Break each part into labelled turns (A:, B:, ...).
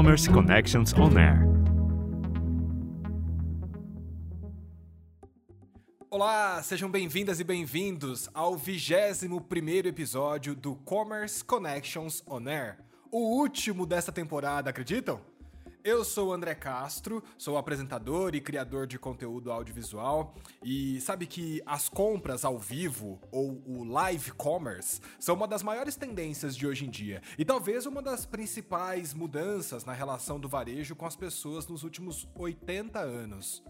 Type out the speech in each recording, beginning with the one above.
A: Commerce Connections On Air.
B: Olá, sejam bem-vindas e bem-vindos ao 21º episódio do Commerce Connections On Air, o último desta temporada, acreditam? Eu sou o André Castro, sou apresentador e criador de conteúdo audiovisual e sabe que as compras ao vivo ou o live commerce são uma das maiores tendências de hoje em dia e talvez uma das principais mudanças na relação do varejo com as pessoas nos últimos 80 anos.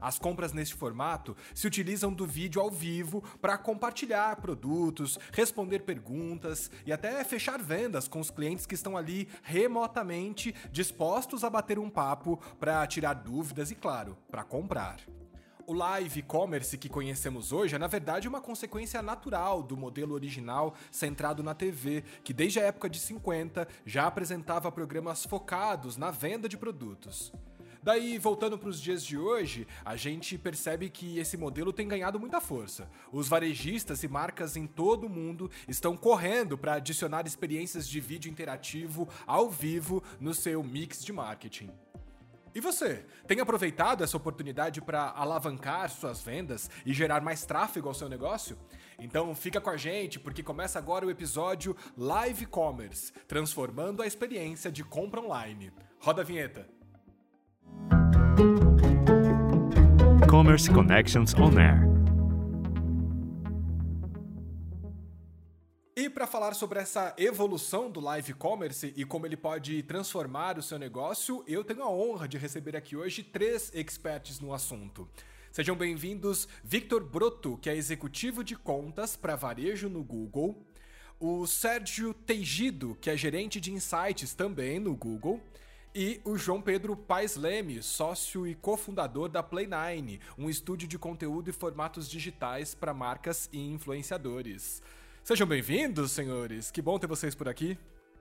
B: As compras neste formato se utilizam do vídeo ao vivo para compartilhar produtos, responder perguntas e até fechar vendas com os clientes que estão ali remotamente dispostos a bater um papo para tirar dúvidas e, claro, para comprar. O live commerce que conhecemos hoje é, na verdade, uma consequência natural do modelo original centrado na TV, que desde a época de 50 já apresentava programas focados na venda de produtos. Daí, voltando para os dias de hoje, a gente percebe que esse modelo tem ganhado muita força. Os varejistas e marcas em todo o mundo estão correndo para adicionar experiências de vídeo interativo ao vivo no seu mix de marketing. E você, tem aproveitado essa oportunidade para alavancar suas vendas e gerar mais tráfego ao seu negócio? Então fica com a gente porque começa agora o episódio Live Commerce, transformando a experiência de compra online. Roda a vinheta.
A: Commerce Connections On Air.
B: E para falar sobre essa evolução do live commerce e como ele pode transformar o seu negócio, eu tenho a honra de receber aqui hoje três experts no assunto. Sejam bem-vindos Victor Broto, que é executivo de contas para varejo no Google, o Sérgio Teigido, que é gerente de insights também no Google, e o João Pedro Paes Leme, sócio e cofundador da Play9, um estúdio de conteúdo e formatos digitais para marcas e influenciadores. Sejam bem-vindos, senhores. Que bom ter vocês por aqui.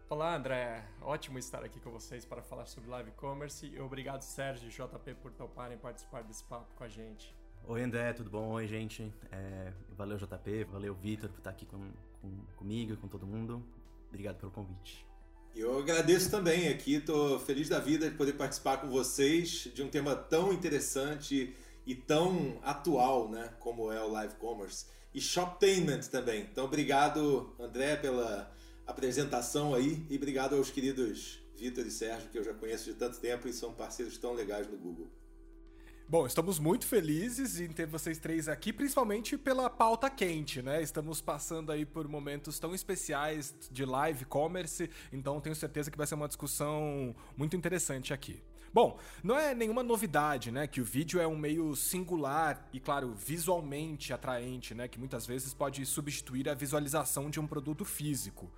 C: Olá, André. Ótimo estar aqui com vocês para falar sobre live commerce e obrigado, Sérgio e JP, por toparem participar desse papo com a gente.
D: Oi, André, tudo bom? Oi, gente. É, valeu, JP, valeu, Vitor, por estar aqui com, com, comigo e com todo mundo. Obrigado pelo convite.
E: Eu agradeço também aqui, estou feliz da vida de poder participar com vocês de um tema tão interessante e tão atual, né, como é o live commerce e shop também. Então, obrigado, André, pela apresentação aí e obrigado aos queridos Vitor e Sérgio, que eu já conheço de tanto tempo e são parceiros tão legais no Google.
B: Bom, estamos muito felizes em ter vocês três aqui, principalmente pela pauta quente, né? Estamos passando aí por momentos tão especiais de live commerce, então tenho certeza que vai ser uma discussão muito interessante aqui. Bom, não é nenhuma novidade, né, que o vídeo é um meio singular e, claro, visualmente atraente, né, que muitas vezes pode substituir a visualização de um produto físico.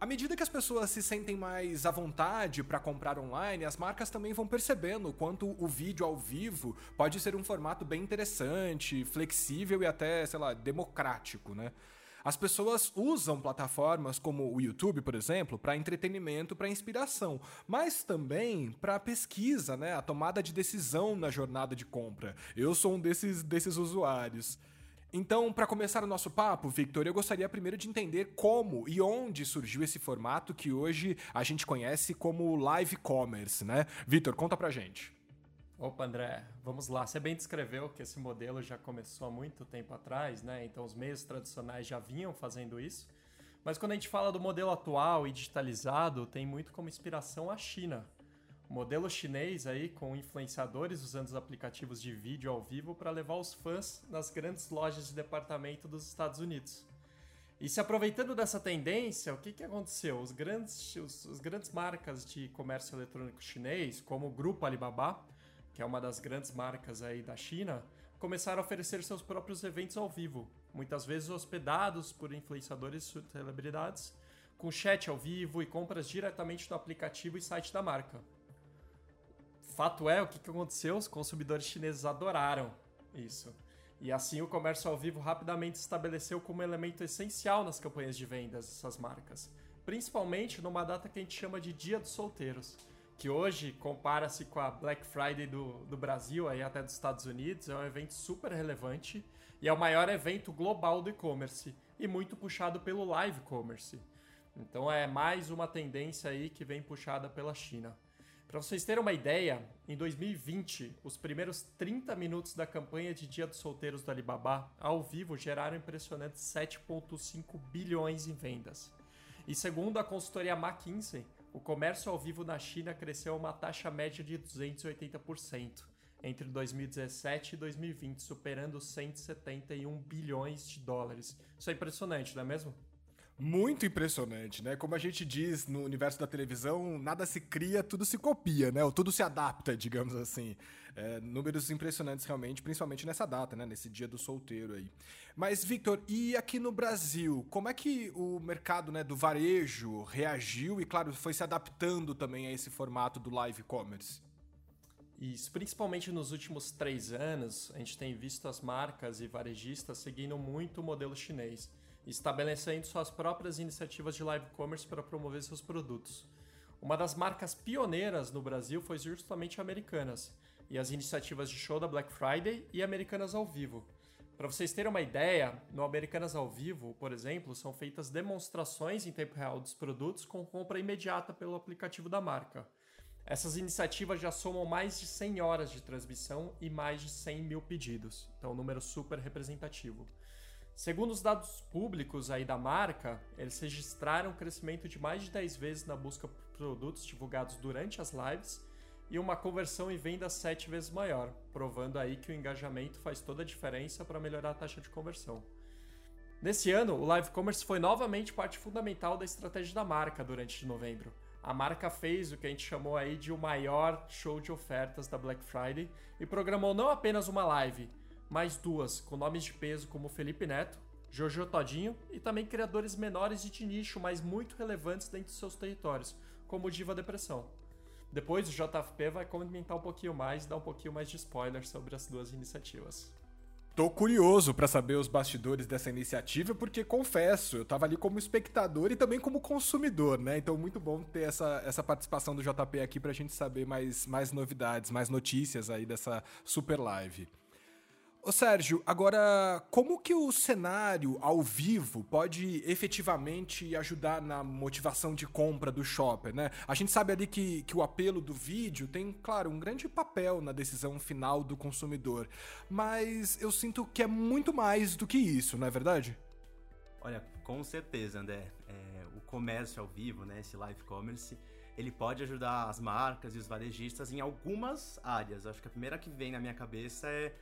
B: À medida que as pessoas se sentem mais à vontade para comprar online, as marcas também vão percebendo o quanto o vídeo ao vivo pode ser um formato bem interessante, flexível e até, sei lá, democrático, né? As pessoas usam plataformas como o YouTube, por exemplo, para entretenimento, para inspiração, mas também para pesquisa, né? A tomada de decisão na jornada de compra. Eu sou um desses, desses usuários. Então, para começar o nosso papo, Victor, eu gostaria primeiro de entender como e onde surgiu esse formato que hoje a gente conhece como live commerce, né? Victor, conta pra gente.
C: Opa, André, vamos lá. Você bem descreveu que esse modelo já começou há muito tempo atrás, né? Então, os meios tradicionais já vinham fazendo isso. Mas quando a gente fala do modelo atual e digitalizado, tem muito como inspiração a China modelo chinês aí com influenciadores usando os aplicativos de vídeo ao vivo para levar os fãs nas grandes lojas de departamento dos Estados Unidos. E se aproveitando dessa tendência, o que, que aconteceu? Os grandes, os, grandes marcas de comércio eletrônico chinês, como o Grupo Alibaba, que é uma das grandes marcas aí da China, começaram a oferecer seus próprios eventos ao vivo, muitas vezes hospedados por influenciadores e celebridades, com chat ao vivo e compras diretamente do aplicativo e site da marca. Fato é, o que, que aconteceu? Os consumidores chineses adoraram isso. E assim o comércio ao vivo rapidamente se estabeleceu como elemento essencial nas campanhas de vendas dessas marcas, principalmente numa data que a gente chama de Dia dos Solteiros, que hoje compara-se com a Black Friday do, do Brasil e até dos Estados Unidos, é um evento super relevante e é o maior evento global do e-commerce e muito puxado pelo live commerce. Então é mais uma tendência aí que vem puxada pela China. Para vocês terem uma ideia, em 2020, os primeiros 30 minutos da campanha de Dia dos Solteiros do Alibaba, ao vivo, geraram impressionantes 7,5 bilhões em vendas. E segundo a consultoria McKinsey, o comércio ao vivo na China cresceu a uma taxa média de 280% entre 2017 e 2020, superando 171 bilhões de dólares. Isso é impressionante, não é mesmo?
B: Muito impressionante, né? Como a gente diz no universo da televisão, nada se cria, tudo se copia, né? Ou tudo se adapta, digamos assim. É, números impressionantes realmente, principalmente nessa data, né? Nesse dia do solteiro aí. Mas, Victor, e aqui no Brasil, como é que o mercado né, do varejo reagiu e, claro, foi se adaptando também a esse formato do live commerce?
C: Isso, principalmente nos últimos três anos, a gente tem visto as marcas e varejistas seguindo muito o modelo chinês estabelecendo suas próprias iniciativas de live commerce para promover seus produtos. Uma das marcas pioneiras no Brasil foi justamente Americanas, e as iniciativas de show da Black Friday e Americanas ao vivo. Para vocês terem uma ideia, no Americanas ao vivo, por exemplo, são feitas demonstrações em tempo real dos produtos com compra imediata pelo aplicativo da marca. Essas iniciativas já somam mais de 100 horas de transmissão e mais de 100 mil pedidos, então um número super representativo. Segundo os dados públicos aí da marca, eles registraram um crescimento de mais de 10 vezes na busca por produtos divulgados durante as lives e uma conversão e venda 7 vezes maior, provando aí que o engajamento faz toda a diferença para melhorar a taxa de conversão. Nesse ano, o live commerce foi novamente parte fundamental da estratégia da marca durante novembro. A marca fez o que a gente chamou aí de o maior show de ofertas da Black Friday e programou não apenas uma live, mais duas com nomes de peso como Felipe Neto, Jojo Todinho e também criadores menores de nicho, mas muito relevantes dentro de seus territórios, como Diva Depressão. Depois o JFP vai comentar um pouquinho mais e dar um pouquinho mais de spoiler sobre as duas iniciativas.
B: Tô curioso para saber os bastidores dessa iniciativa, porque confesso, eu tava ali como espectador e também como consumidor, né? Então, muito bom ter essa, essa participação do JP aqui pra gente saber mais, mais novidades, mais notícias aí dessa super live. Ô Sérgio, agora como que o cenário ao vivo pode efetivamente ajudar na motivação de compra do shopper, né? A gente sabe ali que, que o apelo do vídeo tem, claro, um grande papel na decisão final do consumidor, mas eu sinto que é muito mais do que isso, não é verdade?
D: Olha, com certeza, André. É, o comércio ao vivo, né, esse live commerce, ele pode ajudar as marcas e os varejistas em algumas áreas. Acho que a primeira que vem na minha cabeça é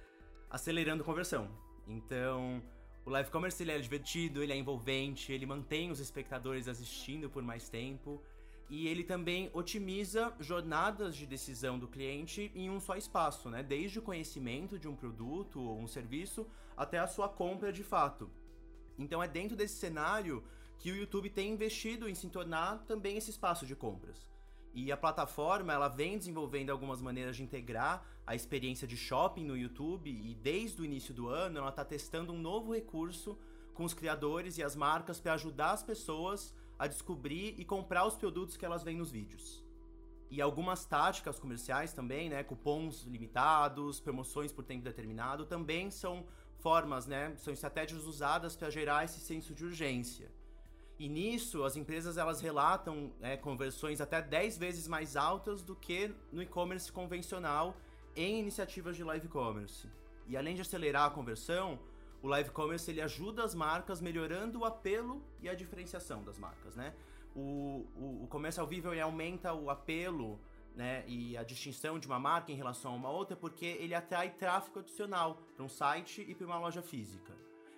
D: acelerando conversão. Então, o live commerce ele é divertido, ele é envolvente, ele mantém os espectadores assistindo por mais tempo e ele também otimiza jornadas de decisão do cliente em um só espaço, né? Desde o conhecimento de um produto ou um serviço até a sua compra de fato. Então é dentro desse cenário que o YouTube tem investido em se tornar também esse espaço de compras. E a plataforma ela vem desenvolvendo algumas maneiras de integrar a experiência de shopping no YouTube e desde o início do ano ela está testando um novo recurso com os criadores e as marcas para ajudar as pessoas a descobrir e comprar os produtos que elas veem nos vídeos. E algumas táticas comerciais também, né, cupons limitados, promoções por tempo determinado, também são formas, né, são estratégias usadas para gerar esse senso de urgência. E nisso, as empresas elas relatam é, conversões até 10 vezes mais altas do que no e-commerce convencional em iniciativas de live commerce. E além de acelerar a conversão, o live commerce ele ajuda as marcas melhorando o apelo e a diferenciação das marcas, né? O, o, o comércio ao vivo ele aumenta o apelo né, e a distinção de uma marca em relação a uma outra porque ele atrai tráfego adicional para um site e para uma loja física.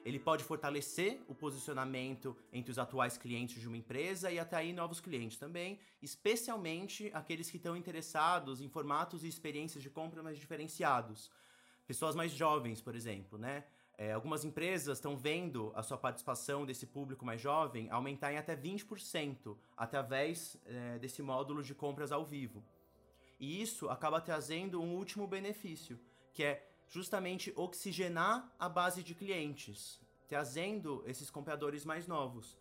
D: Ele pode fortalecer o posicionamento entre os atuais clientes de uma empresa e atrair novos clientes também, especialmente aqueles que estão interessados em formatos e experiências de compra mais diferenciados. Pessoas mais jovens, por exemplo, né? É, algumas empresas estão vendo a sua participação desse público mais jovem aumentar em até 20% através é, desse módulo de compras ao vivo. E isso acaba trazendo um último benefício, que é justamente oxigenar a base de clientes, trazendo esses compradores mais novos.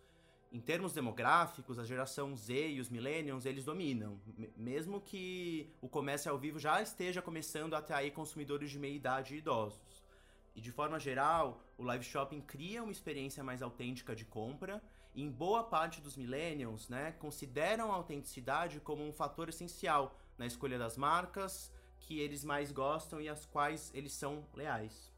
D: Em termos demográficos, a geração Z e os millennials, eles dominam, mesmo que o comércio ao vivo já esteja começando a atrair consumidores de meia idade e idosos. E de forma geral, o live shopping cria uma experiência mais autêntica de compra em boa parte dos millennials, né, consideram a autenticidade como um fator essencial na escolha das marcas que eles mais gostam e às quais eles são leais.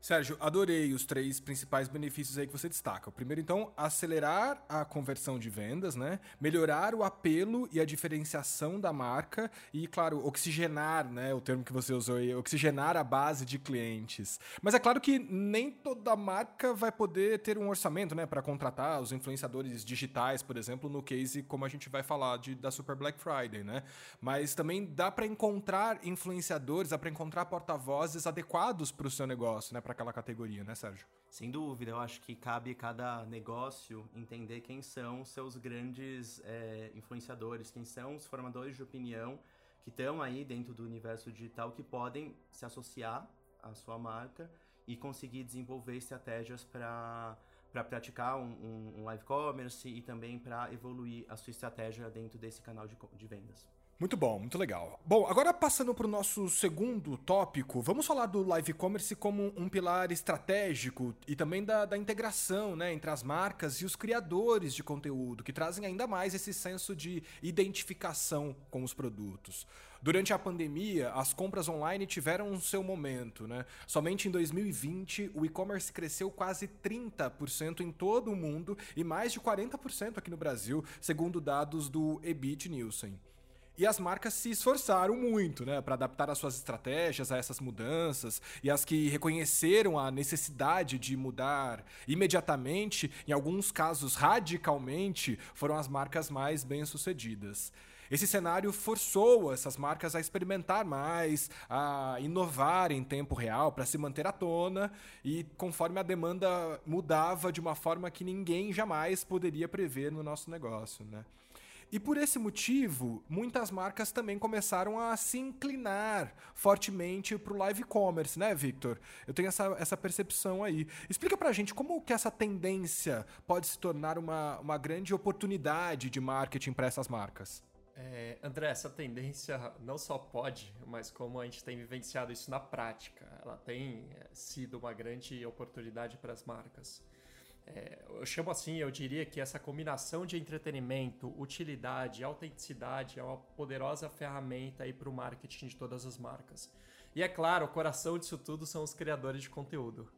B: Sérgio, adorei os três principais benefícios aí que você destaca. O primeiro, então, acelerar a conversão de vendas, né? Melhorar o apelo e a diferenciação da marca e, claro, oxigenar, né? O termo que você usou aí, oxigenar a base de clientes. Mas é claro que nem toda marca vai poder ter um orçamento, né? Para contratar os influenciadores digitais, por exemplo, no case como a gente vai falar de, da Super Black Friday, né? Mas também dá para encontrar influenciadores, dá para encontrar porta-vozes adequados para o seu negócio, né? Para aquela categoria, né, Sérgio?
D: Sem dúvida, eu acho que cabe cada negócio entender quem são seus grandes é, influenciadores, quem são os formadores de opinião que estão aí dentro do universo digital que podem se associar à sua marca e conseguir desenvolver estratégias para para praticar um, um, live commerce e também para evoluir a sua estratégia dentro desse canal de, de vendas.
B: Muito bom, muito legal. Bom, agora passando para o nosso segundo tópico, vamos falar do live commerce como um pilar estratégico e também da, da, integração né, entre as marcas e os criadores de conteúdo, que trazem ainda mais esse senso de identificação com os produtos. Durante a pandemia, as compras online tiveram o seu momento. Né? Somente em 2020, o e-commerce cresceu quase 30% em todo o mundo e mais de 40% aqui no Brasil, segundo dados do Ebit Nielsen. E as marcas se esforçaram muito, né, para adaptar as suas estratégias a essas mudanças. E as que reconheceram a necessidade de mudar imediatamente, em alguns casos radicalmente, foram as marcas mais bem-sucedidas. Esse cenário forçou essas marcas a experimentar mais, a inovar em tempo real para se manter à tona e conforme a demanda mudava de uma forma que ninguém jamais poderia prever no nosso negócio, né? E por esse motivo, muitas marcas também começaram a se inclinar fortemente para o live commerce, né, Victor? Eu tenho essa, essa percepção aí. Explica para a gente como que essa tendência pode se tornar uma, uma grande oportunidade de marketing para essas marcas.
C: É, André, essa tendência não só pode, mas como a gente tem vivenciado isso na prática, ela tem é, sido uma grande oportunidade para as marcas. É, eu chamo assim, eu diria que essa combinação de entretenimento, utilidade autenticidade é uma poderosa ferramenta aí para o marketing de todas as marcas. E é claro, o coração disso tudo são os criadores de conteúdo.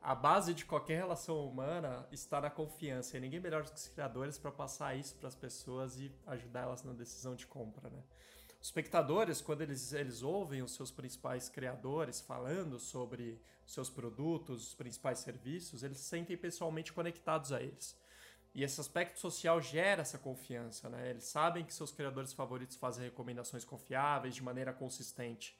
C: A base de qualquer relação humana está na confiança, e ninguém melhor do que os criadores para passar isso para as pessoas e ajudar elas na decisão de compra, né? Espectadores, quando eles, eles ouvem os seus principais criadores falando sobre seus produtos, os principais serviços, eles se sentem pessoalmente conectados a eles. E esse aspecto social gera essa confiança, né? Eles sabem que seus criadores favoritos fazem recomendações confiáveis de maneira consistente.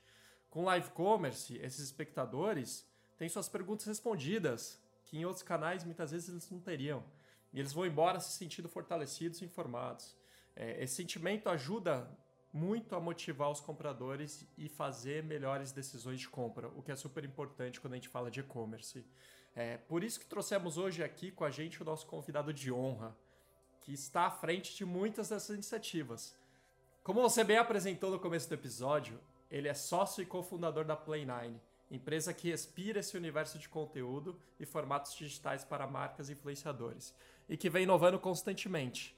C: Com live commerce, esses espectadores têm suas perguntas respondidas, que em outros canais muitas vezes eles não teriam. E eles vão embora se sentindo fortalecidos e informados. É, esse sentimento ajuda muito a motivar os compradores e fazer melhores decisões de compra, o que é super importante quando a gente fala de e-commerce. É por isso que trouxemos hoje aqui com a gente o nosso convidado de honra, que está à frente de muitas dessas iniciativas. Como você bem apresentou no começo do episódio, ele é sócio e cofundador da Play9, empresa que respira esse universo de conteúdo e formatos digitais para marcas e influenciadores, e que vem inovando constantemente.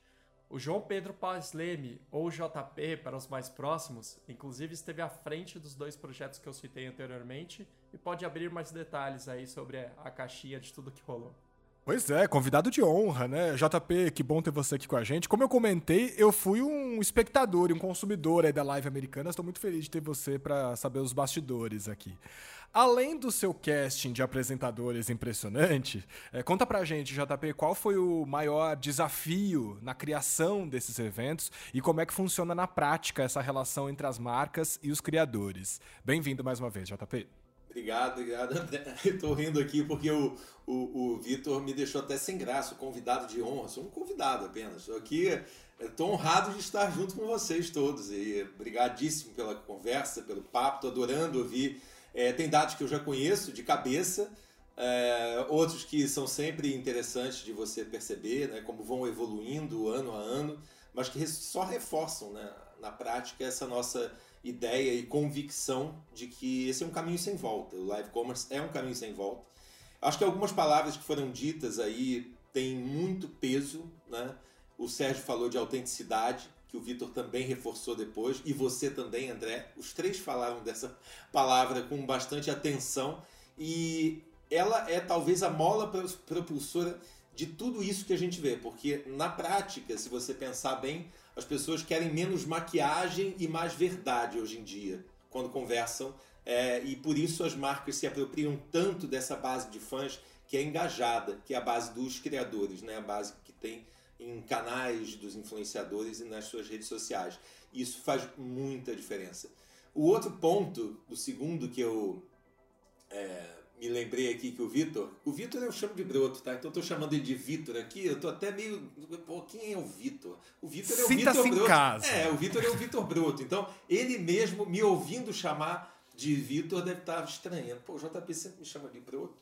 C: O João Pedro Paz Leme, ou JP para os mais próximos, inclusive esteve à frente dos dois projetos que eu citei anteriormente e pode abrir mais detalhes aí sobre a caixinha de tudo que rolou.
B: Pois é, convidado de honra, né? JP, que bom ter você aqui com a gente. Como eu comentei, eu fui um espectador e um consumidor aí da live americana. Estou muito feliz de ter você para saber os bastidores aqui. Além do seu casting de apresentadores impressionante, é, conta pra gente, JP, qual foi o maior desafio na criação desses eventos e como é que funciona na prática essa relação entre as marcas e os criadores. Bem-vindo mais uma vez, JP.
E: Obrigado, obrigado, André. Estou rindo aqui porque o, o, o Vitor me deixou até sem graça, convidado de honra. Sou um convidado apenas. Estou aqui, estou honrado de estar junto com vocês todos. E obrigadíssimo pela conversa, pelo papo. Estou adorando ouvir. É, tem dados que eu já conheço de cabeça, é, outros que são sempre interessantes de você perceber, né, como vão evoluindo ano a ano, mas que só reforçam né, na prática essa nossa ideia e convicção de que esse é um caminho sem volta. O live commerce é um caminho sem volta. Acho que algumas palavras que foram ditas aí tem muito peso, né? O Sérgio falou de autenticidade, que o Vitor também reforçou depois, e você também, André. Os três falaram dessa palavra com bastante atenção, e ela é talvez a mola propulsora de tudo isso que a gente vê, porque na prática, se você pensar bem, as pessoas querem menos maquiagem e mais verdade hoje em dia, quando conversam, é, e por isso as marcas se apropriam tanto dessa base de fãs que é engajada, que é a base dos criadores, né? a base que tem em canais dos influenciadores e nas suas redes sociais. Isso faz muita diferença. O outro ponto, o segundo que eu é, me lembrei aqui que o Vitor. O Vitor eu chamo de Broto, tá? Então eu tô chamando ele de Vitor aqui. Eu tô até meio. Pô, quem é o Vitor? O Vitor é o Vitor
B: Broto. Em casa.
E: É, o Vitor é o Vitor Broto. Então, ele mesmo me ouvindo chamar de Vitor deve estar estranhando. Pô, o JP sempre me chama de Broto.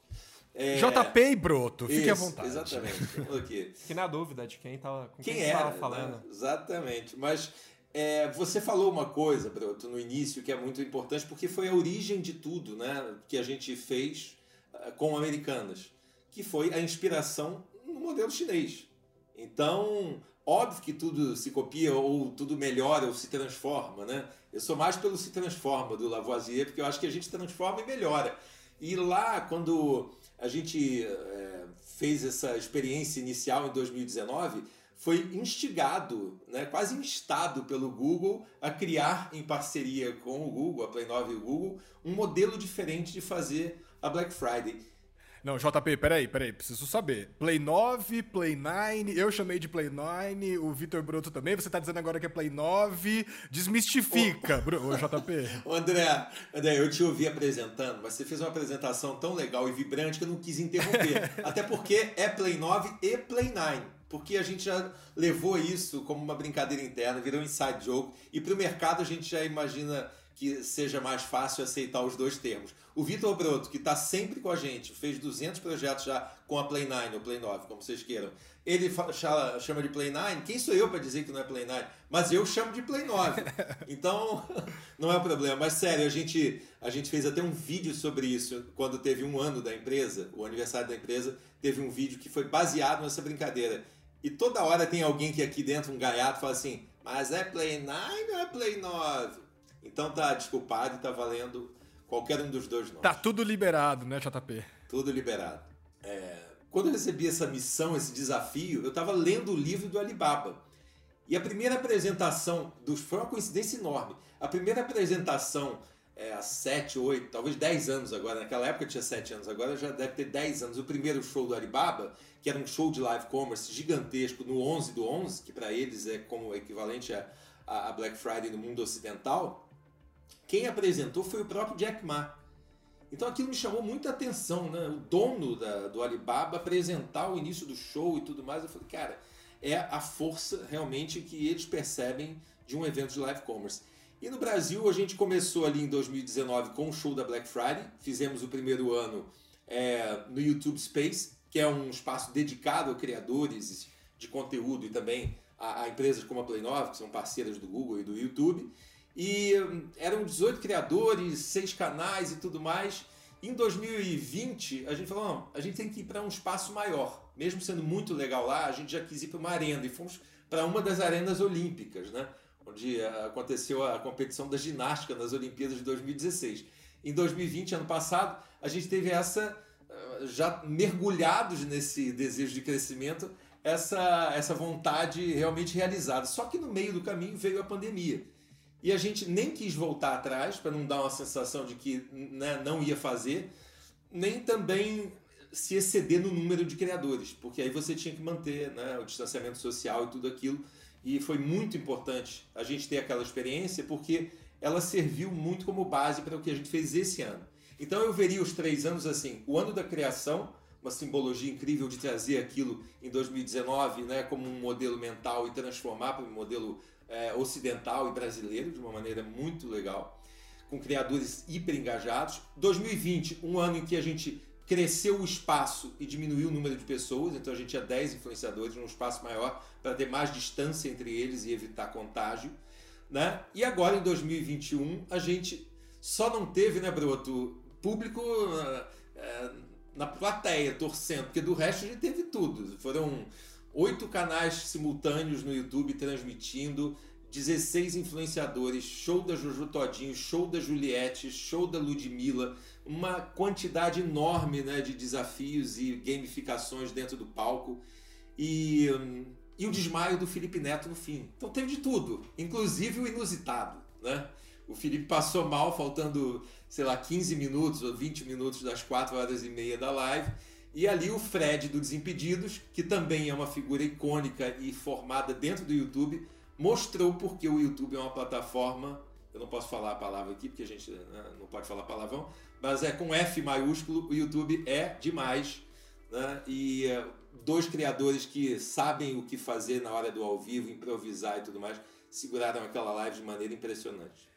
B: É... JP e Broto, fique
E: Isso,
B: à vontade.
E: Exatamente. okay.
C: Fique na dúvida de quem estava com
E: quem,
C: quem
E: era,
C: falando. Né?
E: Exatamente. Mas é, você falou uma coisa, Broto, no início que é muito importante, porque foi a origem de tudo né, que a gente fez uh, com Americanas, que foi a inspiração no modelo chinês. Então, óbvio que tudo se copia ou tudo melhora ou se transforma, né? Eu sou mais pelo se transforma do Lavoisier, porque eu acho que a gente transforma e melhora. E lá, quando a gente é, fez essa experiência inicial em 2019, foi instigado, né, quase instado pelo Google a criar, em parceria com o Google, a Play 9 e o Google, um modelo diferente de fazer a Black Friday.
B: Não, JP, peraí, peraí, preciso saber. Play 9, Play 9, eu chamei de Play 9, o Vitor Broto também, você tá dizendo agora que é Play 9, desmistifica, o... JP.
E: André, André, eu te ouvi apresentando, mas você fez uma apresentação tão legal e vibrante que eu não quis interromper. Até porque é Play 9 e Play 9 porque a gente já levou isso como uma brincadeira interna, virou um inside joke, e para o mercado a gente já imagina que seja mais fácil aceitar os dois termos. O Vitor Broto, que está sempre com a gente, fez 200 projetos já com a Play 9 ou Play 9, como vocês queiram. Ele chama de Play 9, quem sou eu para dizer que não é Play 9? Mas eu chamo de Play 9. Então, não é um problema. Mas sério, a gente, a gente fez até um vídeo sobre isso quando teve um ano da empresa, o aniversário da empresa, teve um vídeo que foi baseado nessa brincadeira. E toda hora tem alguém que aqui dentro, um gaiato, fala assim: Mas é Play 9 ou é Play 9? Então tá desculpado e tá valendo qualquer um dos dois nomes.
B: Tá tudo liberado, né, JP?
E: Tudo liberado. É... Quando eu recebi essa missão, esse desafio, eu estava lendo o livro do Alibaba. E a primeira apresentação, dos... foi uma coincidência enorme. A primeira apresentação, é, há 7, 8, talvez 10 anos agora, naquela época tinha 7 anos, agora já deve ter 10 anos. O primeiro show do Alibaba, que era um show de live commerce gigantesco no 11 do 11, que para eles é como equivalente a, a Black Friday no mundo ocidental quem apresentou foi o próprio Jack Ma. Então aquilo me chamou muita atenção, né? O dono da, do Alibaba apresentar o início do show e tudo mais. Eu falei, cara, é a força realmente que eles percebem de um evento de live commerce. E no Brasil a gente começou ali em 2019 com o show da Black Friday. Fizemos o primeiro ano é, no YouTube Space, que é um espaço dedicado a criadores de conteúdo e também a, a empresas como a Play 9, que são parceiras do Google e do YouTube. E hum, eram 18 criadores, seis canais e tudo mais. Em 2020, a gente falou: não, a gente tem que ir para um espaço maior. Mesmo sendo muito legal lá, a gente já quis ir para uma arena e fomos para uma das arenas olímpicas, né? Onde eh, aconteceu a competição da ginástica nas Olimpíadas de 2016. Em 2020, ano passado, a gente teve essa, eh, já mergulhados nesse desejo de crescimento, essa, essa vontade realmente realizada. Só que no meio do caminho veio a pandemia. E a gente nem quis voltar atrás, para não dar uma sensação de que né, não ia fazer, nem também se exceder no número de criadores, porque aí você tinha que manter né, o distanciamento social e tudo aquilo. E foi muito importante a gente ter aquela experiência, porque ela serviu muito como base para o que a gente fez esse ano. Então eu veria os três anos assim: o ano da criação, uma simbologia incrível de trazer aquilo em 2019 né, como um modelo mental e transformar para um modelo é, ocidental e brasileiro de uma maneira muito legal, com criadores hiper engajados. 2020, um ano em que a gente cresceu o espaço e diminuiu o número de pessoas, então a gente tinha 10 influenciadores num espaço maior para ter mais distância entre eles e evitar contágio. Né? E agora em 2021 a gente só não teve, né, Broto, público é, na plateia, torcendo, porque do resto a gente teve tudo. Foram oito canais simultâneos no YouTube transmitindo, 16 influenciadores, show da Jojo Todinho, show da Juliette, show da Ludmilla, uma quantidade enorme né, de desafios e gamificações dentro do palco. E, hum, e o desmaio do Felipe Neto no fim. Então teve de tudo, inclusive o inusitado. Né? O Felipe passou mal, faltando, sei lá, 15 minutos ou 20 minutos das 4 horas e meia da live. E ali o Fred do Desimpedidos, que também é uma figura icônica e formada dentro do YouTube, mostrou porque o YouTube é uma plataforma. Eu não posso falar a palavra aqui porque a gente né, não pode falar palavrão, mas é com F maiúsculo. O YouTube é demais. Né? E uh, dois criadores que sabem o que fazer na hora do ao vivo, improvisar e tudo mais, seguraram aquela live de maneira impressionante.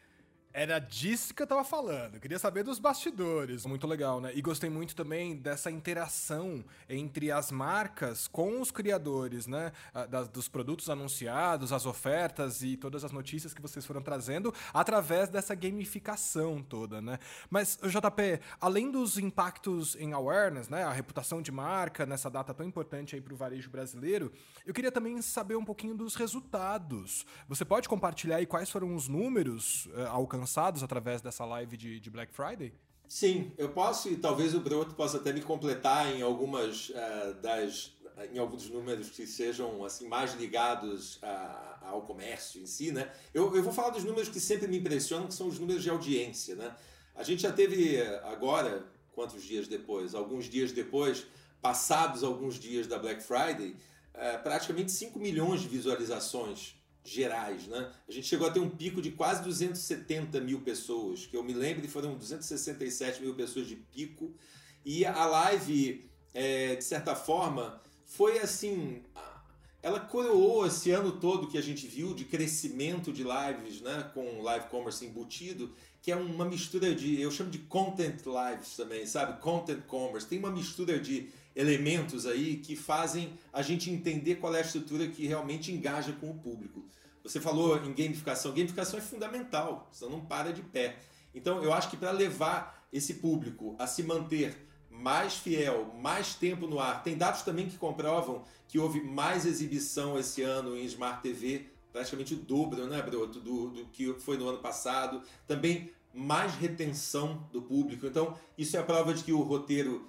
B: Era disso que eu tava falando. Eu queria saber dos bastidores. Muito legal, né? E gostei muito também dessa interação entre as marcas com os criadores, né? Das, dos produtos anunciados, as ofertas e todas as notícias que vocês foram trazendo através dessa gamificação toda, né? Mas, JP, além dos impactos em awareness, né? A reputação de marca nessa data tão importante aí pro varejo brasileiro, eu queria também saber um pouquinho dos resultados. Você pode compartilhar aí quais foram os números uh, alcançados alcançados através dessa live de, de Black Friday?
E: Sim, eu posso e talvez o Broto possa até me completar em algumas uh, das em alguns números que sejam assim mais ligados a, ao comércio em si, né? Eu, eu vou falar dos números que sempre me impressionam, que são os números de audiência, né? A gente já teve agora, quantos dias depois? Alguns dias depois, passados alguns dias da Black Friday, uh, praticamente 5 milhões de visualizações gerais, né? A gente chegou a ter um pico de quase 270 mil pessoas, que eu me lembro foram 267 mil pessoas de pico. E a live, é, de certa forma, foi assim. Ela coroou esse ano todo que a gente viu de crescimento de lives, né? Com live commerce embutido, que é uma mistura de. Eu chamo de content lives também, sabe? Content commerce. Tem uma mistura de elementos aí que fazem a gente entender qual é a estrutura que realmente engaja com o público. Você falou em gamificação. Gamificação é fundamental, senão não para de pé. Então, eu acho que para levar esse público a se manter mais fiel, mais tempo no ar, tem dados também que comprovam que houve mais exibição esse ano em Smart TV, praticamente o dobro, né, Broto, do, do que foi no ano passado. Também mais retenção do público. Então, isso é a prova de que o roteiro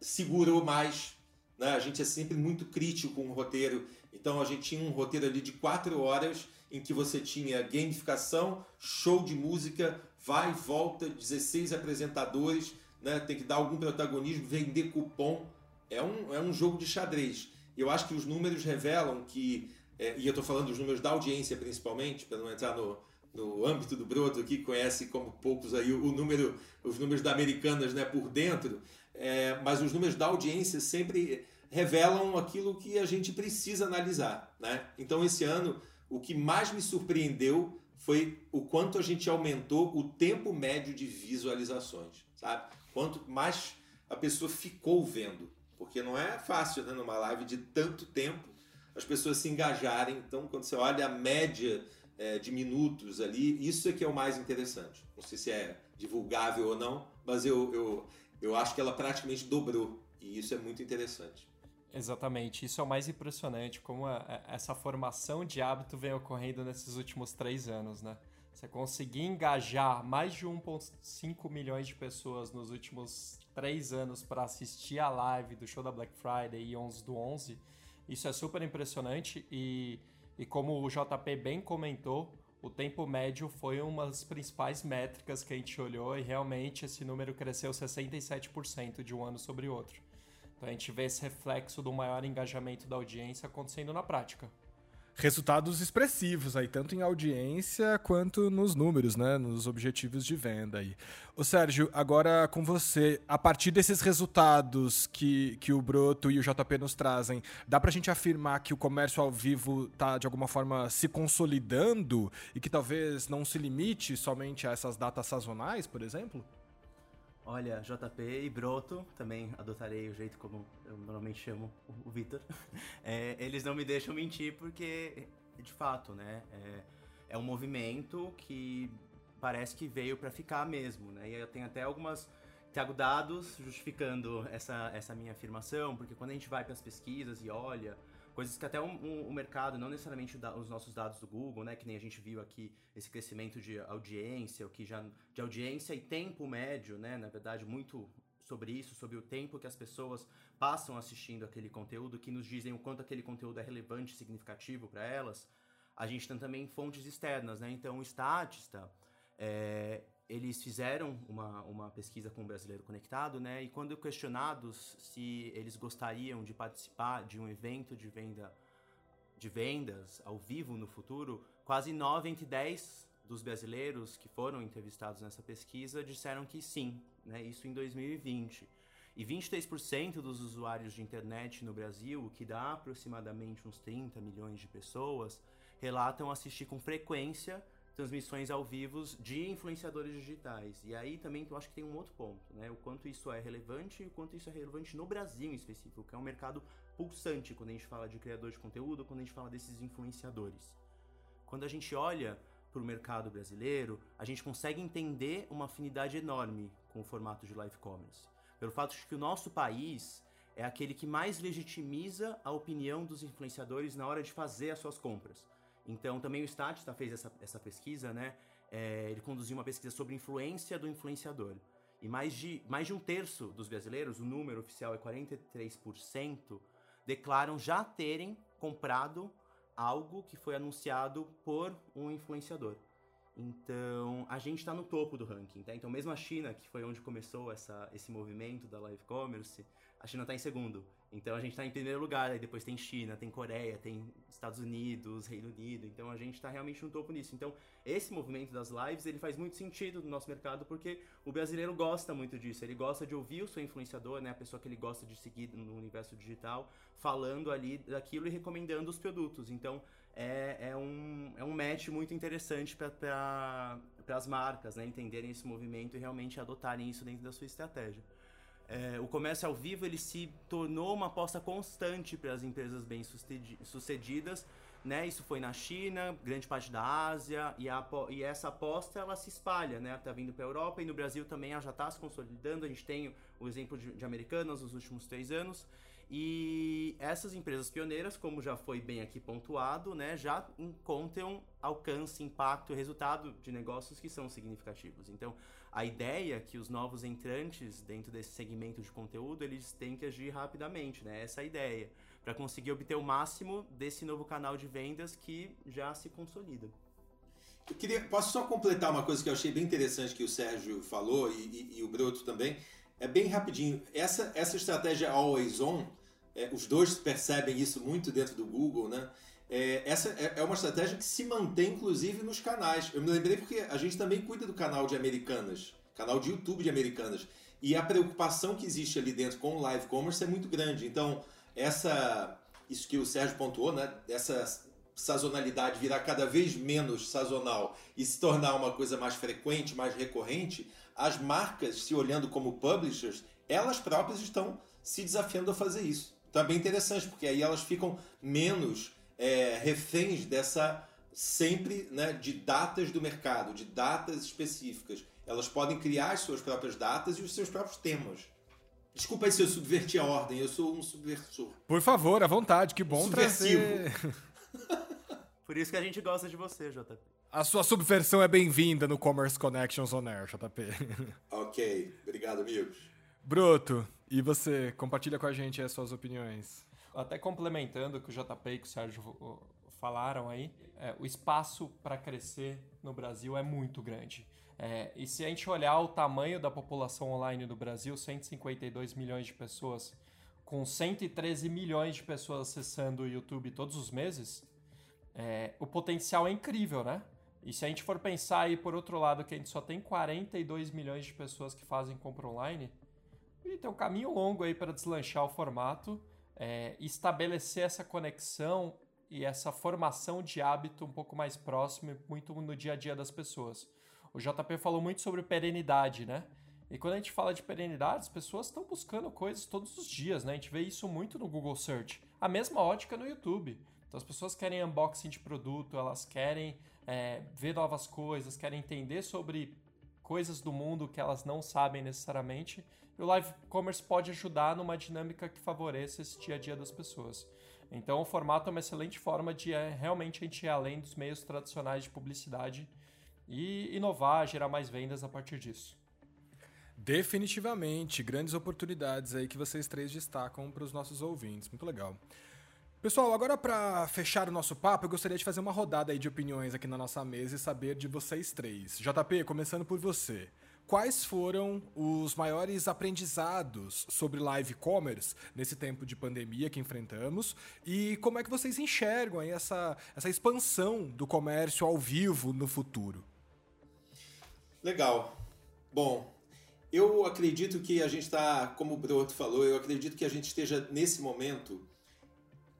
E: segurou mais. Né? A gente é sempre muito crítico com o roteiro. Então, a gente tinha um roteiro ali de quatro horas em que você tinha gamificação, show de música, vai e volta, 16 apresentadores, né? tem que dar algum protagonismo, vender cupom. É um, é um jogo de xadrez. Eu acho que os números revelam que, é, e eu estou falando dos números da audiência principalmente, para não entrar no, no âmbito do Broto, que conhece como poucos aí o, número, os números da Americanas né, por dentro, é, mas os números da audiência sempre revelam aquilo que a gente precisa analisar. Né? Então, esse ano, o que mais me surpreendeu foi o quanto a gente aumentou o tempo médio de visualizações, sabe? Quanto mais a pessoa ficou vendo, porque não é fácil, né, numa live de tanto tempo, as pessoas se engajarem. Então, quando você olha a média é, de minutos ali, isso é que é o mais interessante. Não sei se é divulgável ou não, mas eu, eu, eu acho que ela praticamente dobrou, e isso é muito interessante.
C: Exatamente, isso é o mais impressionante, como a, a, essa formação de hábito vem ocorrendo nesses últimos três anos, né? Você conseguir engajar mais de 1,5 milhões de pessoas nos últimos três anos para assistir a live do show da Black Friday e 11 do 11, isso é super impressionante e, e como o JP bem comentou, o tempo médio foi uma das principais métricas que a gente olhou e realmente esse número cresceu 67% de um ano sobre outro. Então a gente vê esse reflexo do maior engajamento da audiência acontecendo na prática.
B: Resultados expressivos aí, tanto em audiência quanto nos números, né? Nos objetivos de venda aí. Ô Sérgio, agora com você, a partir desses resultados que, que o Broto e o JP nos trazem, dá pra gente afirmar que o comércio ao vivo tá de alguma forma se consolidando e que talvez não se limite somente a essas datas sazonais, por exemplo?
D: Olha, JP e Broto, também adotarei o jeito como eu normalmente chamo o Vitor. É, eles não me deixam mentir porque, de fato, né? É, é um movimento que parece que veio para ficar mesmo, né? E eu tenho até algumas trago dados justificando essa, essa minha afirmação, porque quando a gente vai para as pesquisas e olha coisas que até o, o, mercado, não necessariamente os nossos dados do Google, né, que nem a gente viu aqui esse crescimento de audiência, o que já de audiência e tempo médio, né, na verdade muito sobre isso, sobre o tempo que as pessoas passam assistindo aquele conteúdo, que nos dizem o quanto aquele conteúdo é relevante significativo para elas. A gente tem também fontes externas, né? Então, o Statista, é, eles fizeram uma, uma pesquisa com o brasileiro conectado, né? E quando questionados se eles gostariam de participar de um evento de venda de vendas ao vivo no futuro, quase 9 entre 10 dos brasileiros que foram entrevistados nessa pesquisa disseram que sim, né? Isso em 2020. E 23% dos usuários de internet no Brasil, o que dá aproximadamente uns 30 milhões de pessoas, relatam assistir com frequência transmissões ao vivo de influenciadores digitais. E aí também eu acho que tem um outro ponto, né? O quanto isso é relevante e o quanto isso é relevante no Brasil em específico, que é um mercado pulsante quando a gente fala de criador de conteúdo, quando a gente fala desses influenciadores. Quando a gente olha para o mercado brasileiro, a gente consegue entender uma afinidade enorme com o formato de live commerce. Pelo fato de que o nosso país é aquele que mais legitimiza a opinião dos influenciadores na hora de fazer as suas compras. Então, também o Statista fez essa, essa pesquisa, né? É, ele conduziu uma pesquisa sobre influência do influenciador. E mais de, mais de um terço dos brasileiros, o número oficial é 43%, declaram já terem comprado algo que foi anunciado por um influenciador. Então, a gente está no topo do ranking, tá? Então, mesmo a China, que foi onde começou essa, esse movimento da live commerce, a China está em segundo. Então a gente está em primeiro lugar, aí depois tem China, tem Coreia, tem Estados Unidos, Reino Unido. Então a gente está realmente no topo nisso. Então esse movimento das lives ele faz muito sentido no nosso mercado porque o brasileiro gosta muito disso. Ele gosta de ouvir o seu influenciador, né, a pessoa que ele gosta de seguir no universo digital, falando ali daquilo e recomendando os produtos. Então é, é um, é um match muito interessante para as marcas, né, entenderem esse movimento e realmente adotarem isso dentro da sua estratégia é, o comércio ao vivo ele se tornou uma aposta constante para as empresas bem sucedidas, né? Isso foi na China, grande parte da Ásia e, a, e essa aposta ela se espalha, né? Tá vindo para a Europa e no Brasil também ela já está se consolidando. A gente tem o exemplo de, de Americanas nos últimos três anos e essas empresas pioneiras, como já foi bem aqui pontuado, né, já encontram alcance, impacto, resultado de negócios que são significativos. Então, a ideia é que os novos entrantes dentro desse segmento de conteúdo, eles têm que agir rapidamente, né? Essa é a ideia, para conseguir obter o máximo desse novo canal de vendas que já se consolida.
E: Eu queria, posso só completar uma coisa que eu achei bem interessante que o Sérgio falou e, e, e o Broto também. É bem rapidinho. Essa, essa estratégia always on, é, os dois percebem isso muito dentro do Google, né? É, essa é, é uma estratégia que se mantém, inclusive, nos canais. Eu me lembrei porque a gente também cuida do canal de Americanas, canal de YouTube de Americanas. E a preocupação que existe ali dentro com o live commerce é muito grande. Então, essa isso que o Sérgio pontuou, né? Essa sazonalidade virar cada vez menos sazonal e se tornar uma coisa mais frequente, mais recorrente, as marcas, se olhando como publishers, elas próprias estão se desafiando a fazer isso. Então é bem interessante, porque aí elas ficam menos é, reféns dessa sempre né, de datas do mercado, de datas específicas. Elas podem criar as suas próprias datas e os seus próprios temas. Desculpa aí se eu subverti a ordem, eu sou um subversor.
B: Por favor, à vontade, que bom
E: Subversivo.
B: trazer.
D: Por isso que a gente gosta de você, JP.
B: A sua subversão é bem-vinda no Commerce Connections On Air, JP.
E: ok, obrigado, amigos.
B: Broto, e você? Compartilha com a gente as suas opiniões.
C: Até complementando o que o JP e o Sérgio falaram aí, é, o espaço para crescer no Brasil é muito grande. É, e se a gente olhar o tamanho da população online do Brasil, 152 milhões de pessoas, com 113 milhões de pessoas acessando o YouTube todos os meses, é, o potencial é incrível, né? E se a gente for pensar aí por outro lado que a gente só tem 42 milhões de pessoas que fazem compra online, tem um caminho longo aí para deslanchar o formato é, estabelecer essa conexão e essa formação de hábito um pouco mais próximo, muito no dia a dia das pessoas. O JP falou muito sobre perenidade, né? E quando a gente fala de perenidade, as pessoas estão buscando coisas todos os dias, né? A gente vê isso muito no Google Search. A mesma ótica no YouTube. Então as pessoas querem unboxing de produto, elas querem é, ver novas coisas, querem entender sobre coisas do mundo que elas não sabem necessariamente. E o live commerce pode ajudar numa dinâmica que favoreça esse dia a dia das pessoas. Então, o formato é uma excelente forma de é, realmente a gente ir além dos meios tradicionais de publicidade e inovar, gerar mais vendas a partir disso.
B: Definitivamente, grandes oportunidades aí que vocês três destacam para os nossos ouvintes. Muito legal. Pessoal, agora para fechar o nosso papo, eu gostaria de fazer uma rodada aí de opiniões aqui na nossa mesa e saber de vocês três. JP, começando por você. Quais foram os maiores aprendizados sobre live commerce nesse tempo de pandemia que enfrentamos e como é que vocês enxergam essa, essa expansão do comércio ao vivo no futuro?
E: Legal. Bom, eu acredito que a gente está, como o Broto falou, eu acredito que a gente esteja nesse momento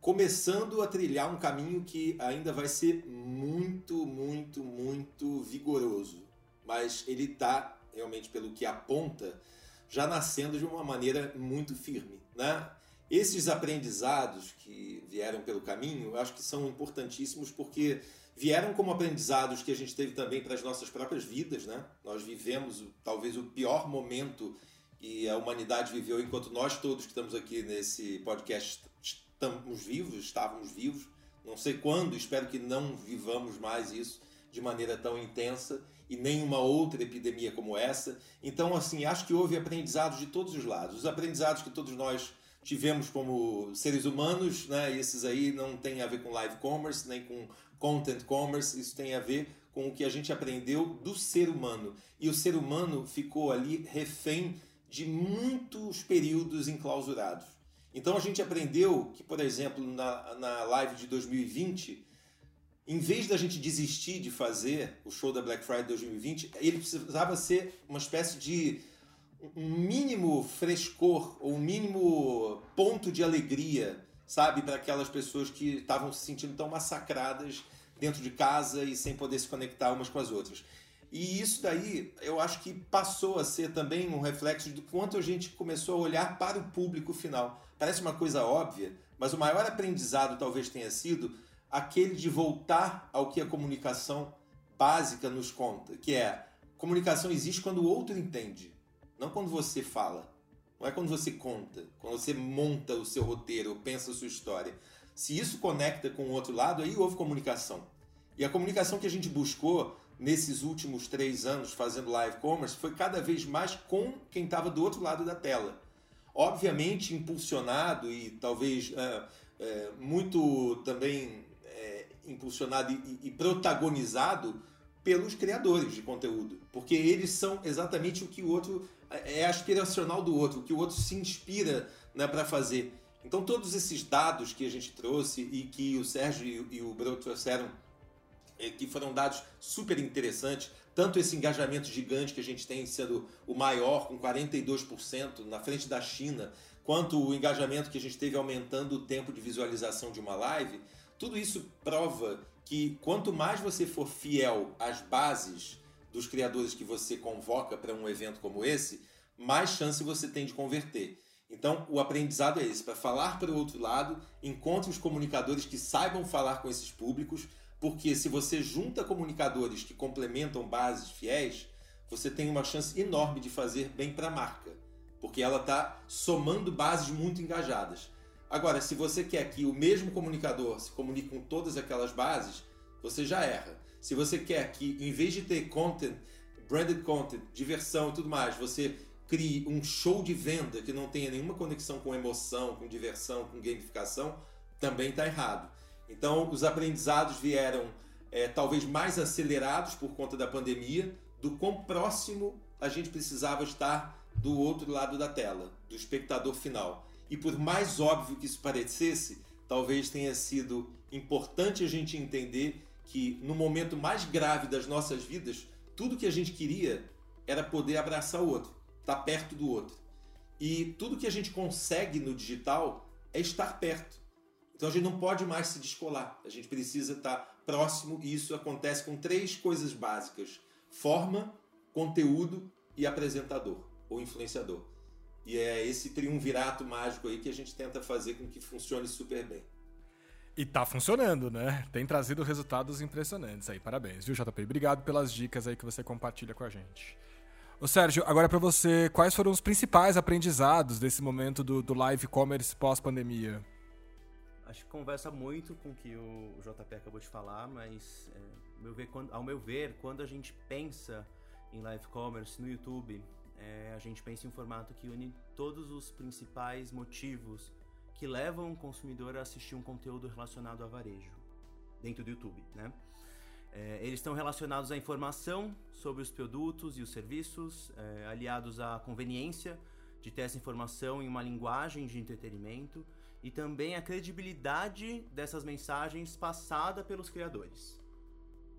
E: começando a trilhar um caminho que ainda vai ser muito, muito, muito vigoroso. Mas ele está, realmente, pelo que aponta, já nascendo de uma maneira muito firme. Né? Esses aprendizados que vieram pelo caminho, eu acho que são importantíssimos porque vieram como aprendizados que a gente teve também para as nossas próprias vidas, né? Nós vivemos talvez o pior momento que a humanidade viveu enquanto nós todos que estamos aqui nesse podcast estamos vivos, estávamos vivos. Não sei quando, espero que não vivamos mais isso de maneira tão intensa e nenhuma outra epidemia como essa. Então, assim, acho que houve aprendizados de todos os lados. Os aprendizados que todos nós tivemos como seres humanos, né? Esses aí não tem a ver com live commerce, nem com content commerce, isso tem a ver com o que a gente aprendeu do ser humano. E o ser humano ficou ali refém de muitos períodos enclausurados. Então a gente aprendeu que, por exemplo, na, na live de 2020, em vez da gente desistir de fazer o show da Black Friday 2020, ele precisava ser uma espécie de um mínimo frescor ou um mínimo ponto de alegria sabe, para aquelas pessoas que estavam se sentindo tão massacradas dentro de casa e sem poder se conectar umas com as outras. E isso daí eu acho que passou a ser também um reflexo do quanto a gente começou a olhar para o público final. Parece uma coisa óbvia, mas o maior aprendizado talvez tenha sido aquele de voltar ao que a comunicação básica nos conta, que é comunicação existe quando o outro entende, não quando você fala. Não é quando você conta, quando você monta o seu roteiro, pensa a sua história. Se isso conecta com o outro lado, aí houve comunicação. E a comunicação que a gente buscou nesses últimos três anos fazendo live commerce foi cada vez mais com quem estava do outro lado da tela. Obviamente impulsionado e talvez é, é, muito também impulsionado e, e protagonizado pelos criadores de conteúdo, porque eles são exatamente o que o outro é aspiracional do outro, o que o outro se inspira né, para fazer. Então, todos esses dados que a gente trouxe e que o Sérgio e o Bruno trouxeram, é, que foram dados super interessantes, tanto esse engajamento gigante que a gente tem sendo o maior, com 42% na frente da China, quanto o engajamento que a gente teve aumentando o tempo de visualização de uma live, tudo isso prova que quanto mais você for fiel às bases dos criadores que você convoca para um evento como esse, mais chance você tem de converter. Então, o aprendizado é esse: para falar para o outro lado, encontre os comunicadores que saibam falar com esses públicos, porque se você junta comunicadores que complementam bases fiéis, você tem uma chance enorme de fazer bem para a marca, porque ela está somando bases muito engajadas. Agora, se você quer que o mesmo comunicador se comunique com todas aquelas bases, você já erra. Se você quer que, em vez de ter content, branded content, diversão e tudo mais, você crie um show de venda que não tenha nenhuma conexão com emoção, com diversão, com gamificação, também está errado. Então, os aprendizados vieram é, talvez mais acelerados por conta da pandemia, do quão próximo a gente precisava estar do outro lado da tela, do espectador final. E por mais óbvio que isso parecesse, talvez tenha sido importante a gente entender que no momento mais grave das nossas vidas, tudo que a gente queria era poder abraçar o outro, estar perto do outro. E tudo que a gente consegue no digital é estar perto. Então a gente não pode mais se descolar. A gente precisa estar próximo e isso acontece com três coisas básicas: forma, conteúdo e apresentador ou influenciador. E é esse triunvirato mágico aí que a gente tenta fazer com que funcione super bem.
B: E tá funcionando, né? Tem trazido resultados impressionantes aí. Parabéns, viu, JP? Obrigado pelas dicas aí que você compartilha com a gente. Ô Sérgio, agora para você, quais foram os principais aprendizados desse momento do, do live commerce pós-pandemia?
D: Acho que conversa muito com o que o JP acabou de falar, mas é, meu ver, quando, ao meu ver, quando a gente pensa em live commerce no YouTube, é, a gente pensa em um formato que une todos os principais motivos que levam o consumidor a assistir um conteúdo relacionado a varejo dentro do YouTube, né? É, eles estão relacionados à informação sobre os produtos e os serviços, é, aliados à conveniência de ter essa informação em uma linguagem de entretenimento e também a credibilidade dessas mensagens passada pelos criadores.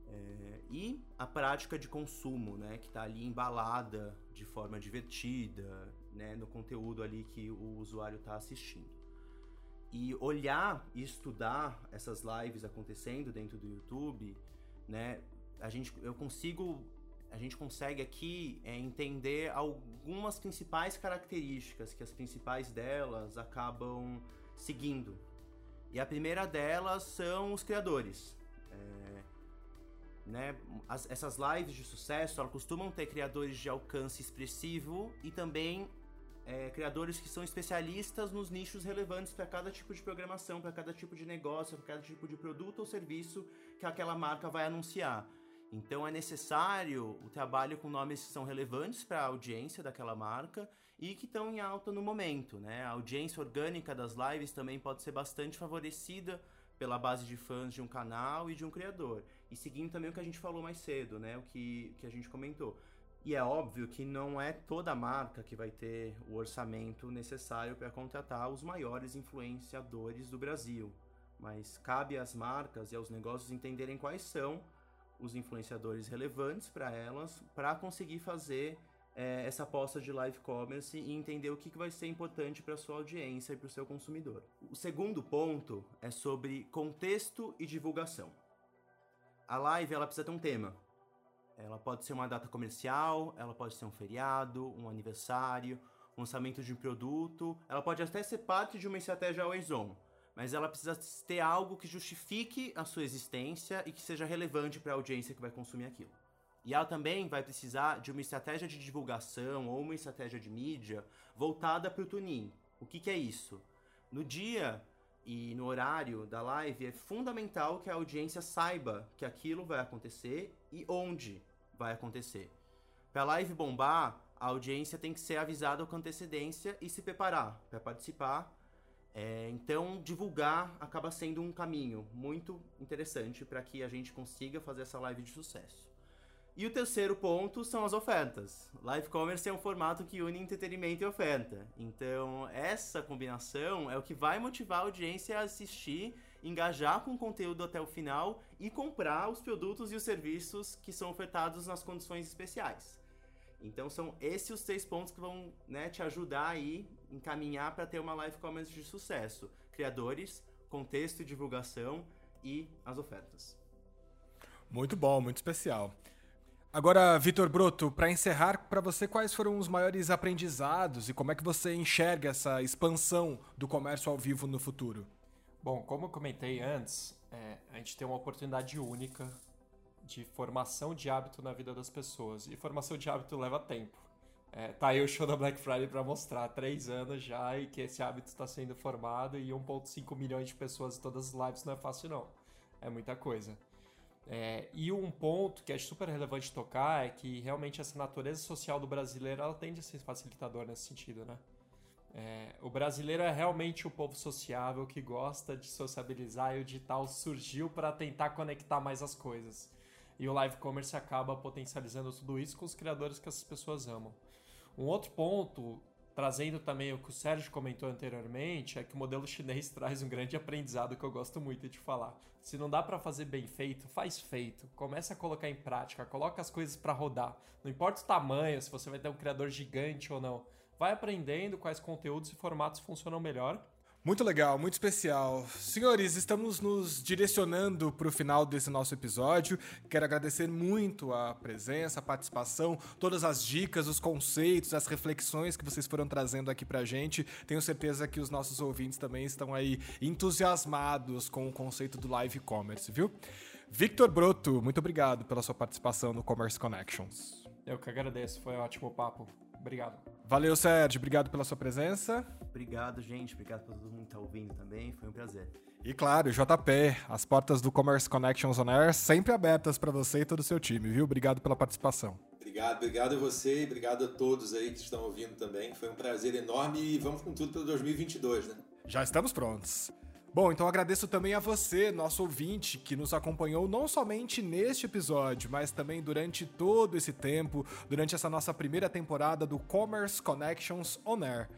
D: É, e a prática de consumo, né, que está ali embalada de forma divertida, né, no conteúdo ali que o usuário está assistindo. E olhar e estudar essas lives acontecendo dentro do YouTube, né, a gente, eu consigo, a gente consegue aqui é, entender algumas principais características que as principais delas acabam seguindo. E a primeira delas são os criadores. Né, as, essas lives de sucesso elas costumam ter criadores de alcance expressivo e também é, criadores que são especialistas nos nichos relevantes para cada tipo de programação, para cada tipo de negócio, para cada tipo de produto ou serviço que aquela marca vai anunciar. Então é necessário o trabalho com nomes que são relevantes para a audiência daquela marca e que estão em alta no momento, né? A audiência orgânica das lives também pode ser bastante favorecida pela base de fãs de um canal e de um criador. E seguindo também o que a gente falou mais cedo, né? O que, que a gente comentou. E é óbvio que não é toda marca que vai ter o orçamento necessário para contratar os maiores influenciadores do Brasil. Mas cabe às marcas e aos negócios entenderem quais são os influenciadores relevantes para elas, para conseguir fazer é, essa aposta de live commerce e entender o que, que vai ser importante para sua audiência e para o seu consumidor. O segundo ponto é sobre contexto e divulgação. A live ela precisa ter um tema. Ela pode ser uma data comercial, ela pode ser um feriado, um aniversário, um lançamento de um produto, ela pode até ser parte de uma estratégia always on, mas ela precisa ter algo que justifique a sua existência e que seja relevante para a audiência que vai consumir aquilo. E ela também vai precisar de uma estratégia de divulgação ou uma estratégia de mídia voltada para o tuning. O que, que é isso? No dia e no horário da live é fundamental que a audiência saiba que aquilo vai acontecer e onde vai acontecer. Para a live bombar, a audiência tem que ser avisada com antecedência e se preparar para participar. É, então, divulgar acaba sendo um caminho muito interessante para que a gente consiga fazer essa live de sucesso. E o terceiro ponto são as ofertas. Live commerce é um formato que une entretenimento e oferta. Então, essa combinação é o que vai motivar a audiência a assistir, engajar com o conteúdo até o final e comprar os produtos e os serviços que são ofertados nas condições especiais. Então, são esses os três pontos que vão né, te ajudar aí, encaminhar para ter uma live commerce de sucesso: criadores, contexto e divulgação e as ofertas.
B: Muito bom, muito especial. Agora, Vitor Broto, para encerrar, para você quais foram os maiores aprendizados e como é que você enxerga essa expansão do comércio ao vivo no futuro?
C: Bom, como eu comentei antes, é, a gente tem uma oportunidade única de formação de hábito na vida das pessoas. E formação de hábito leva tempo. É, tá aí o show da Black Friday para mostrar três anos já e que esse hábito está sendo formado e 1,5 milhões de pessoas em todas as lives não é fácil não. É muita coisa. É, e um ponto que é super relevante tocar é que realmente essa natureza social do brasileiro ela tende a ser facilitador nesse sentido, né? É, o brasileiro é realmente o povo sociável que gosta de sociabilizar e o digital surgiu para tentar conectar mais as coisas. E o live commerce acaba potencializando tudo isso com os criadores que essas pessoas amam. Um outro ponto trazendo também o que o Sérgio comentou anteriormente, é que o modelo chinês traz um grande aprendizado que eu gosto muito de falar. Se não dá para fazer bem feito, faz feito. Começa a colocar em prática, coloca as coisas para rodar. Não importa o tamanho, se você vai ter um criador gigante ou não. Vai aprendendo quais conteúdos e formatos funcionam melhor
B: muito legal, muito especial. Senhores, estamos nos direcionando para o final desse nosso episódio. Quero agradecer muito a presença, a participação, todas as dicas, os conceitos, as reflexões que vocês foram trazendo aqui para a gente. Tenho certeza que os nossos ouvintes também estão aí entusiasmados com o conceito do live commerce, viu? Victor Broto, muito obrigado pela sua participação no Commerce Connections.
C: Eu que agradeço, foi um ótimo papo. Obrigado.
B: Valeu, Sérgio. Obrigado pela sua presença.
D: Obrigado, gente. Obrigado por todo mundo que tá ouvindo também. Foi um prazer.
B: E claro, JP, as portas do Commerce Connections On Air sempre abertas para você e todo o seu time, viu? Obrigado pela participação.
E: Obrigado, obrigado a você e obrigado a todos aí que estão ouvindo também. Foi um prazer enorme e vamos com tudo para 2022, né?
B: Já estamos prontos. Bom, então agradeço também a você, nosso ouvinte, que nos acompanhou não somente neste episódio, mas também durante todo esse tempo, durante essa nossa primeira temporada do Commerce Connections On Air.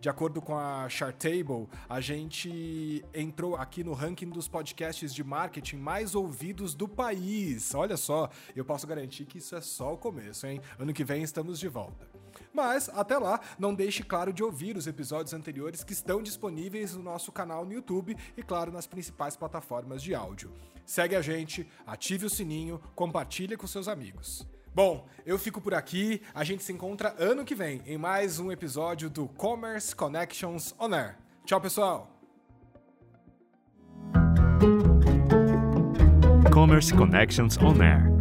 B: De acordo com a Chartable, a gente entrou aqui no ranking dos podcasts de marketing mais ouvidos do país. Olha só, eu posso garantir que isso é só o começo, hein? Ano que vem estamos de volta. Mas, até lá, não deixe claro de ouvir os episódios anteriores que estão disponíveis no nosso canal no YouTube e, claro, nas principais plataformas de áudio. Segue a gente, ative o sininho, compartilhe com seus amigos. Bom, eu fico por aqui. A gente se encontra ano que vem em mais um episódio do Commerce Connections On Air. Tchau, pessoal!
A: Commerce Connections On Air.